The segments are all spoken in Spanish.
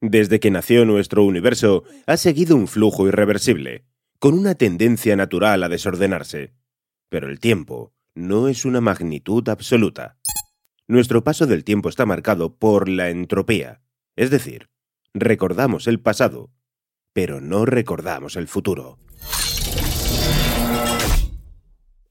Desde que nació nuestro universo, ha seguido un flujo irreversible, con una tendencia natural a desordenarse. Pero el tiempo no es una magnitud absoluta. Nuestro paso del tiempo está marcado por la entropía, es decir, recordamos el pasado, pero no recordamos el futuro.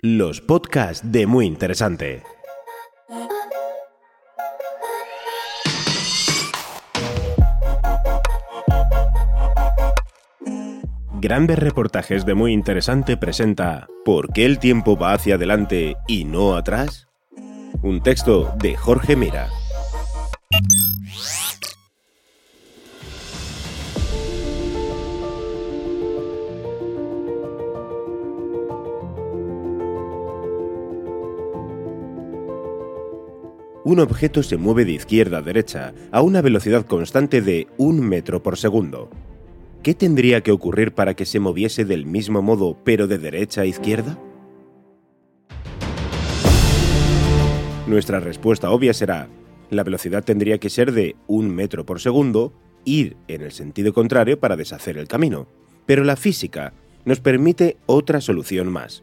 Los podcasts de Muy Interesante. Grandes reportajes de Muy Interesante presenta ¿Por qué el tiempo va hacia adelante y no atrás? Un texto de Jorge Mira. Un objeto se mueve de izquierda a derecha a una velocidad constante de un metro por segundo. ¿Qué tendría que ocurrir para que se moviese del mismo modo pero de derecha a izquierda? Nuestra respuesta obvia será, la velocidad tendría que ser de un metro por segundo, ir en el sentido contrario para deshacer el camino. Pero la física nos permite otra solución más,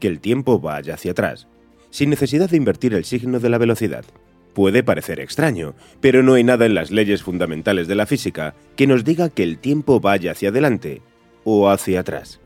que el tiempo vaya hacia atrás, sin necesidad de invertir el signo de la velocidad. Puede parecer extraño, pero no hay nada en las leyes fundamentales de la física que nos diga que el tiempo vaya hacia adelante o hacia atrás.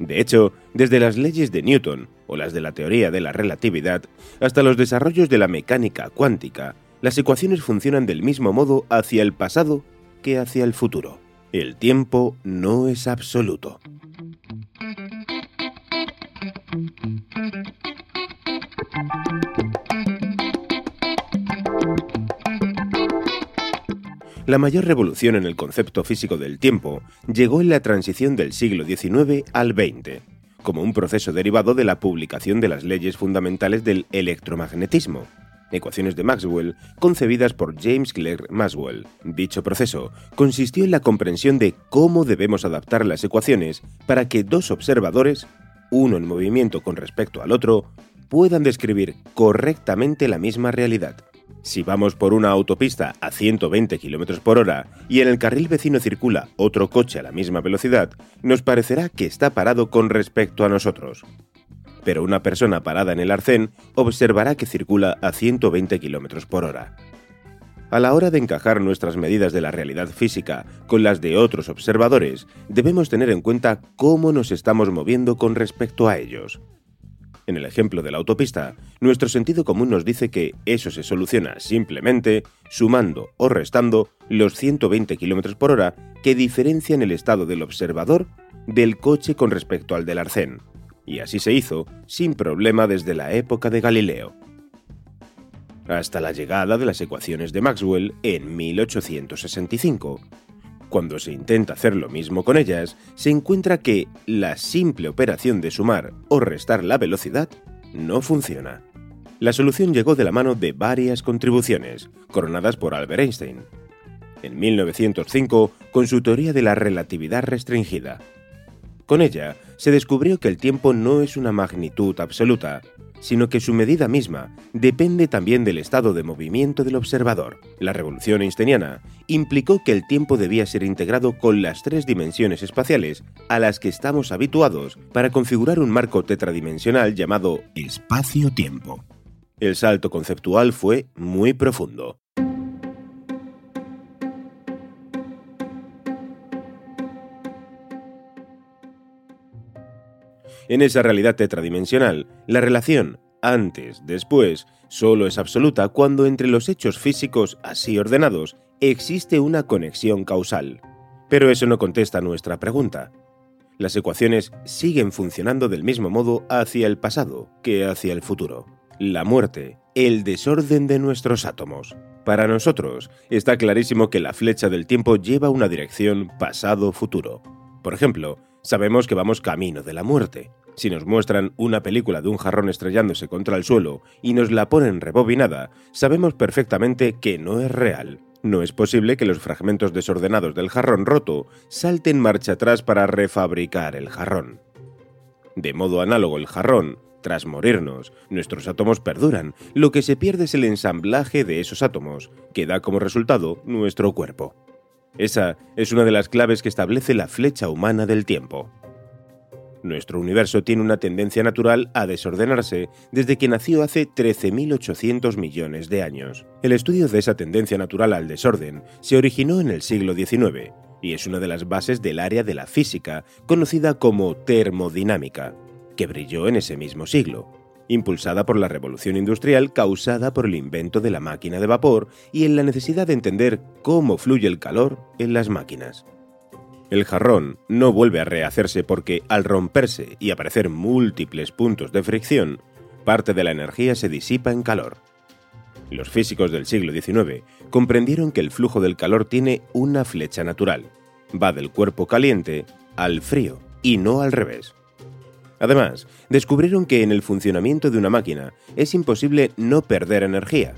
De hecho, desde las leyes de Newton o las de la teoría de la relatividad hasta los desarrollos de la mecánica cuántica, las ecuaciones funcionan del mismo modo hacia el pasado que hacia el futuro. El tiempo no es absoluto. La mayor revolución en el concepto físico del tiempo llegó en la transición del siglo XIX al XX, como un proceso derivado de la publicación de las leyes fundamentales del electromagnetismo, ecuaciones de Maxwell concebidas por James Clerk Maxwell. Dicho proceso consistió en la comprensión de cómo debemos adaptar las ecuaciones para que dos observadores, uno en movimiento con respecto al otro, puedan describir correctamente la misma realidad. Si vamos por una autopista a 120 km por hora y en el carril vecino circula otro coche a la misma velocidad, nos parecerá que está parado con respecto a nosotros. Pero una persona parada en el arcén observará que circula a 120 km por hora. A la hora de encajar nuestras medidas de la realidad física con las de otros observadores, debemos tener en cuenta cómo nos estamos moviendo con respecto a ellos. En el ejemplo de la autopista, nuestro sentido común nos dice que eso se soluciona simplemente sumando o restando los 120 km por hora que diferencian el estado del observador del coche con respecto al del arcén. Y así se hizo, sin problema desde la época de Galileo. Hasta la llegada de las ecuaciones de Maxwell en 1865, cuando se intenta hacer lo mismo con ellas, se encuentra que la simple operación de sumar o restar la velocidad no funciona. La solución llegó de la mano de varias contribuciones, coronadas por Albert Einstein. En 1905, con su teoría de la relatividad restringida. Con ella, se descubrió que el tiempo no es una magnitud absoluta, sino que su medida misma depende también del estado de movimiento del observador. La revolución einsteiniana implicó que el tiempo debía ser integrado con las tres dimensiones espaciales a las que estamos habituados para configurar un marco tetradimensional llamado espacio-tiempo. El salto conceptual fue muy profundo. En esa realidad tetradimensional, la relación antes-después solo es absoluta cuando entre los hechos físicos así ordenados existe una conexión causal. Pero eso no contesta nuestra pregunta. Las ecuaciones siguen funcionando del mismo modo hacia el pasado que hacia el futuro. La muerte, el desorden de nuestros átomos, Para nosotros, está clarísimo que la flecha del tiempo lleva una dirección pasado-futuro. Por ejemplo, sabemos que vamos camino de la muerte. Si nos muestran una película de un jarrón estrellándose contra el suelo y nos la ponen rebobinada, sabemos perfectamente que no es real. No es posible que los fragmentos desordenados del jarrón roto salten marcha atrás para refabricar el jarrón. De modo análogo el jarrón tras morirnos, nuestros átomos perduran, lo que se pierde es el ensamblaje de esos átomos, que da como resultado nuestro cuerpo. Esa es una de las claves que establece la flecha humana del tiempo. Nuestro universo tiene una tendencia natural a desordenarse desde que nació hace 13.800 millones de años. El estudio de esa tendencia natural al desorden se originó en el siglo XIX y es una de las bases del área de la física conocida como termodinámica que brilló en ese mismo siglo, impulsada por la revolución industrial causada por el invento de la máquina de vapor y en la necesidad de entender cómo fluye el calor en las máquinas. El jarrón no vuelve a rehacerse porque al romperse y aparecer múltiples puntos de fricción, parte de la energía se disipa en calor. Los físicos del siglo XIX comprendieron que el flujo del calor tiene una flecha natural, va del cuerpo caliente al frío y no al revés. Además, descubrieron que en el funcionamiento de una máquina es imposible no perder energía.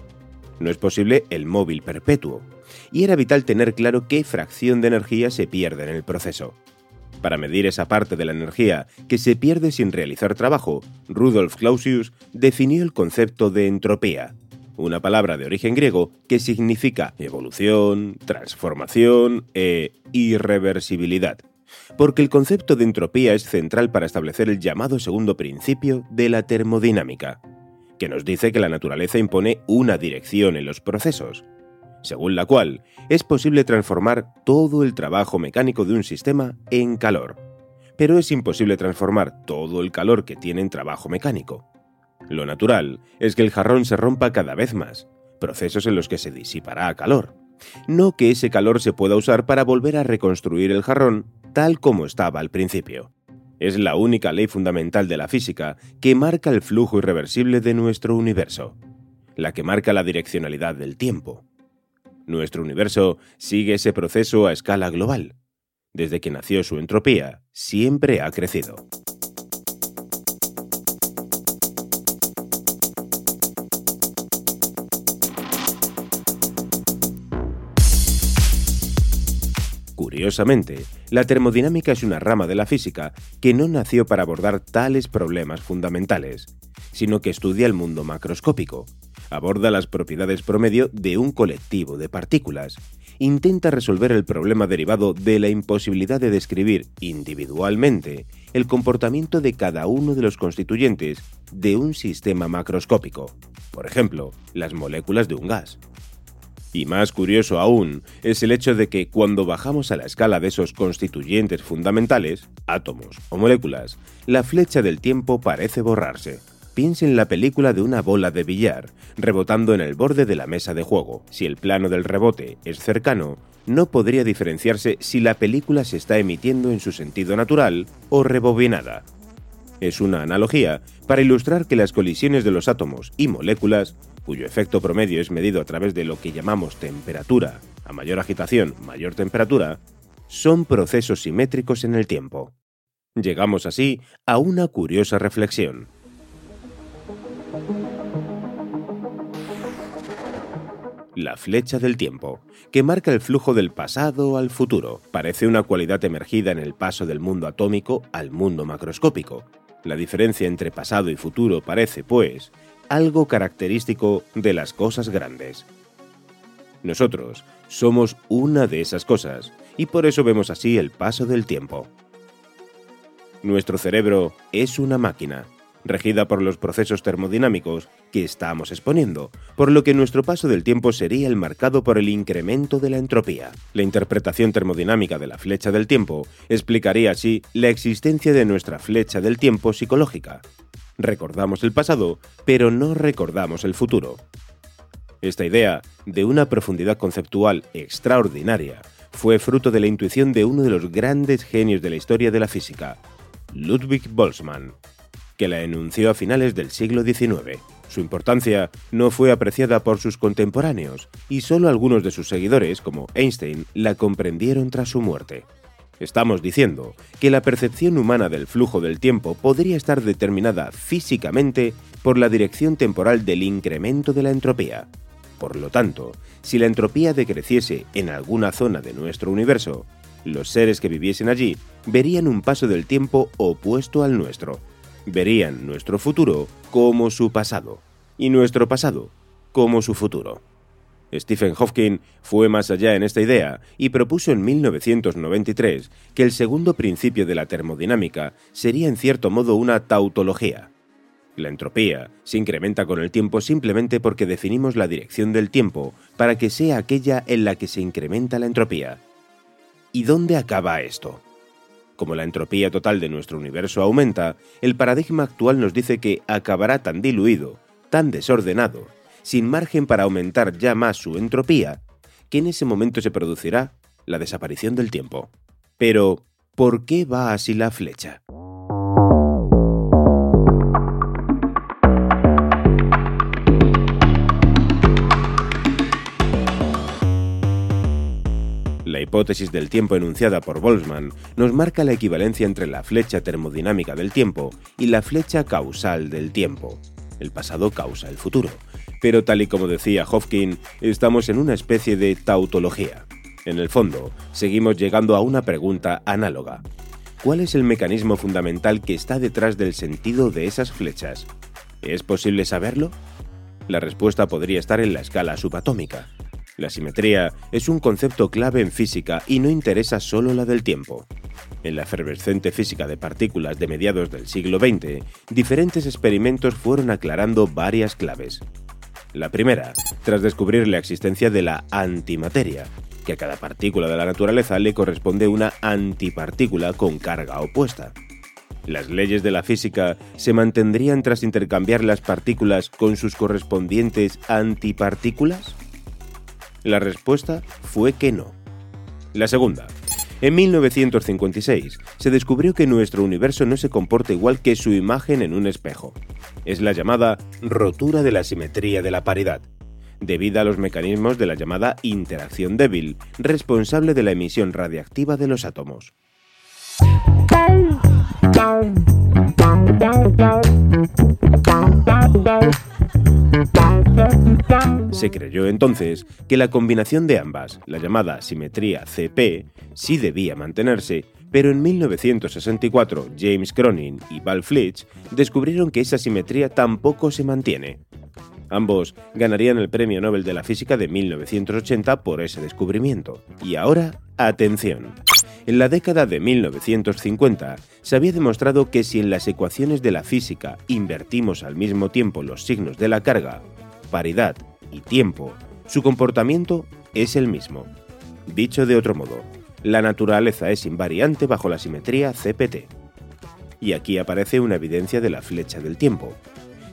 No es posible el móvil perpetuo. Y era vital tener claro qué fracción de energía se pierde en el proceso. Para medir esa parte de la energía que se pierde sin realizar trabajo, Rudolf Clausius definió el concepto de entropía, una palabra de origen griego que significa evolución, transformación e irreversibilidad porque el concepto de entropía es central para establecer el llamado segundo principio de la termodinámica, que nos dice que la naturaleza impone una dirección en los procesos, según la cual es posible transformar todo el trabajo mecánico de un sistema en calor, pero es imposible transformar todo el calor que tiene en trabajo mecánico. Lo natural es que el jarrón se rompa cada vez más, procesos en los que se disipará calor, no que ese calor se pueda usar para volver a reconstruir el jarrón tal como estaba al principio. Es la única ley fundamental de la física que marca el flujo irreversible de nuestro universo, la que marca la direccionalidad del tiempo. Nuestro universo sigue ese proceso a escala global. Desde que nació su entropía, siempre ha crecido. Curiosamente, la termodinámica es una rama de la física que no nació para abordar tales problemas fundamentales, sino que estudia el mundo macroscópico, aborda las propiedades promedio de un colectivo de partículas, intenta resolver el problema derivado de la imposibilidad de describir individualmente el comportamiento de cada uno de los constituyentes de un sistema macroscópico, por ejemplo, las moléculas de un gas. Y más curioso aún es el hecho de que cuando bajamos a la escala de esos constituyentes fundamentales, átomos o moléculas, la flecha del tiempo parece borrarse. Piense en la película de una bola de billar rebotando en el borde de la mesa de juego. Si el plano del rebote es cercano, no podría diferenciarse si la película se está emitiendo en su sentido natural o rebobinada. Es una analogía para ilustrar que las colisiones de los átomos y moléculas cuyo efecto promedio es medido a través de lo que llamamos temperatura, a mayor agitación, mayor temperatura, son procesos simétricos en el tiempo. Llegamos así a una curiosa reflexión. La flecha del tiempo, que marca el flujo del pasado al futuro, parece una cualidad emergida en el paso del mundo atómico al mundo macroscópico. La diferencia entre pasado y futuro parece, pues, algo característico de las cosas grandes. Nosotros somos una de esas cosas y por eso vemos así el paso del tiempo. Nuestro cerebro es una máquina, regida por los procesos termodinámicos que estamos exponiendo, por lo que nuestro paso del tiempo sería el marcado por el incremento de la entropía. La interpretación termodinámica de la flecha del tiempo explicaría así la existencia de nuestra flecha del tiempo psicológica, recordamos el pasado, pero no recordamos el futuro. Esta idea, de una profundidad conceptual extraordinaria, fue fruto de la intuición de uno de los grandes genios de la historia de la física, Ludwig Boltzmann, que la enunció a finales del siglo XIX. Su importancia no fue apreciada por sus contemporáneos y solo algunos de sus seguidores, como Einstein, la comprendieron tras su muerte. Estamos diciendo que la percepción humana del flujo del tiempo podría estar determinada físicamente por la dirección temporal del incremento de la entropía. Por lo tanto, si la entropía decreciese en alguna zona de nuestro universo, los seres que viviesen allí verían un paso del tiempo opuesto al nuestro. Verían nuestro futuro como su pasado y nuestro pasado como su futuro. Stephen Hawking fue más allá en esta idea y propuso en 1993 que el segundo principio de la termodinámica sería en cierto modo una tautología. La entropía se incrementa con el tiempo simplemente porque definimos la dirección del tiempo para que sea aquella en la que se incrementa la entropía. ¿Y dónde acaba esto? Como la entropía total de nuestro universo aumenta, el paradigma actual nos dice que acabará tan diluido, tan desordenado, sin margen para aumentar ya más su entropía, que en ese momento se producirá la desaparición del tiempo. Pero, ¿por qué va así la flecha? La hipótesis del tiempo enunciada por Boltzmann nos marca la equivalencia entre la flecha termodinámica del tiempo y la flecha causal del tiempo. El pasado causa el futuro, pero tal y como decía Hofkin, estamos en una especie de tautología. En el fondo, seguimos llegando a una pregunta análoga. ¿Cuál es el mecanismo fundamental que está detrás del sentido de esas flechas? ¿Es posible saberlo? La respuesta podría estar en la escala subatómica. La simetría es un concepto clave en física y no interesa solo la del tiempo. En la efervescente física de partículas de mediados del siglo XX, diferentes experimentos fueron aclarando varias claves. La primera, tras descubrir la existencia de la antimateria, que a cada partícula de la naturaleza le corresponde una antipartícula con carga opuesta. ¿Las leyes de la física se mantendrían tras intercambiar las partículas con sus correspondientes antipartículas? La respuesta fue que no. La segunda, en 1956 se descubrió que nuestro universo no se comporta igual que su imagen en un espejo. Es la llamada rotura de la simetría de la paridad, debido a los mecanismos de la llamada interacción débil, responsable de la emisión radiactiva de los átomos. Se creyó entonces que la combinación de ambas, la llamada simetría CP, sí debía mantenerse, pero en 1964 James Cronin y Val Flitch descubrieron que esa simetría tampoco se mantiene. Ambos ganarían el Premio Nobel de la Física de 1980 por ese descubrimiento. Y ahora, atención. En la década de 1950 se había demostrado que si en las ecuaciones de la física invertimos al mismo tiempo los signos de la carga, paridad y tiempo, su comportamiento es el mismo. Dicho de otro modo, la naturaleza es invariante bajo la simetría CPT. Y aquí aparece una evidencia de la flecha del tiempo.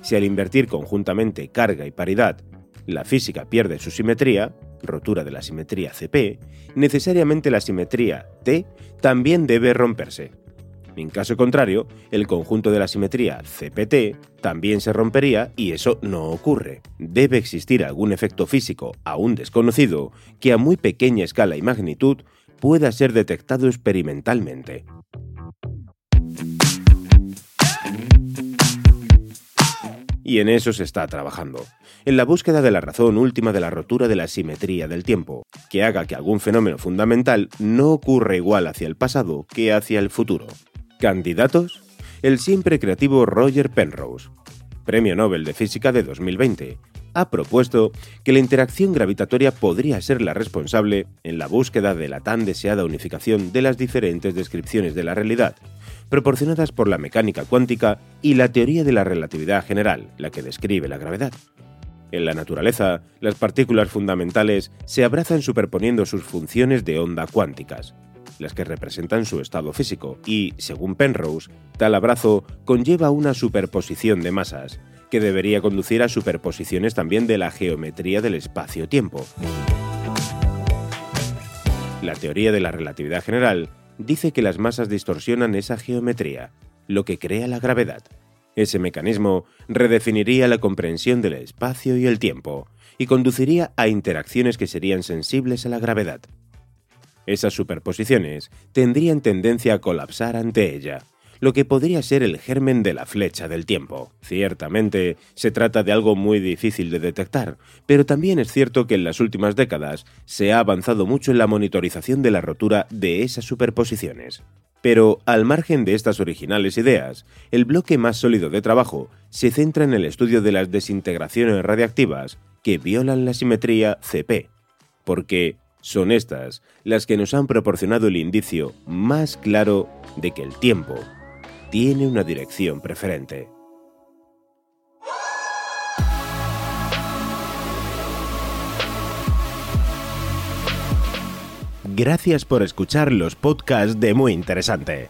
Si al invertir conjuntamente carga y paridad, la física pierde su simetría, rotura de la simetría CP, necesariamente la simetría T también debe romperse. En caso contrario, el conjunto de la simetría CPT también se rompería y eso no ocurre. Debe existir algún efecto físico aún desconocido que a muy pequeña escala y magnitud pueda ser detectado experimentalmente. Y en eso se está trabajando, en la búsqueda de la razón última de la rotura de la simetría del tiempo, que haga que algún fenómeno fundamental no ocurra igual hacia el pasado que hacia el futuro. ¿Candidatos? El siempre creativo Roger Penrose, Premio Nobel de Física de 2020, ha propuesto que la interacción gravitatoria podría ser la responsable en la búsqueda de la tan deseada unificación de las diferentes descripciones de la realidad, proporcionadas por la mecánica cuántica y la teoría de la relatividad general, la que describe la gravedad. En la naturaleza, las partículas fundamentales se abrazan superponiendo sus funciones de onda cuánticas, las que representan su estado físico, y, según Penrose, tal abrazo conlleva una superposición de masas, que debería conducir a superposiciones también de la geometría del espacio-tiempo. La teoría de la relatividad general dice que las masas distorsionan esa geometría, lo que crea la gravedad. Ese mecanismo redefiniría la comprensión del espacio y el tiempo y conduciría a interacciones que serían sensibles a la gravedad. Esas superposiciones tendrían tendencia a colapsar ante ella, lo que podría ser el germen de la flecha del tiempo. Ciertamente, se trata de algo muy difícil de detectar, pero también es cierto que en las últimas décadas se ha avanzado mucho en la monitorización de la rotura de esas superposiciones. Pero, al margen de estas originales ideas, el bloque más sólido de trabajo se centra en el estudio de las desintegraciones radiactivas que violan la simetría CP, porque son estas las que nos han proporcionado el indicio más claro de que el tiempo tiene una dirección preferente. Gracias por escuchar los podcasts de Muy Interesante.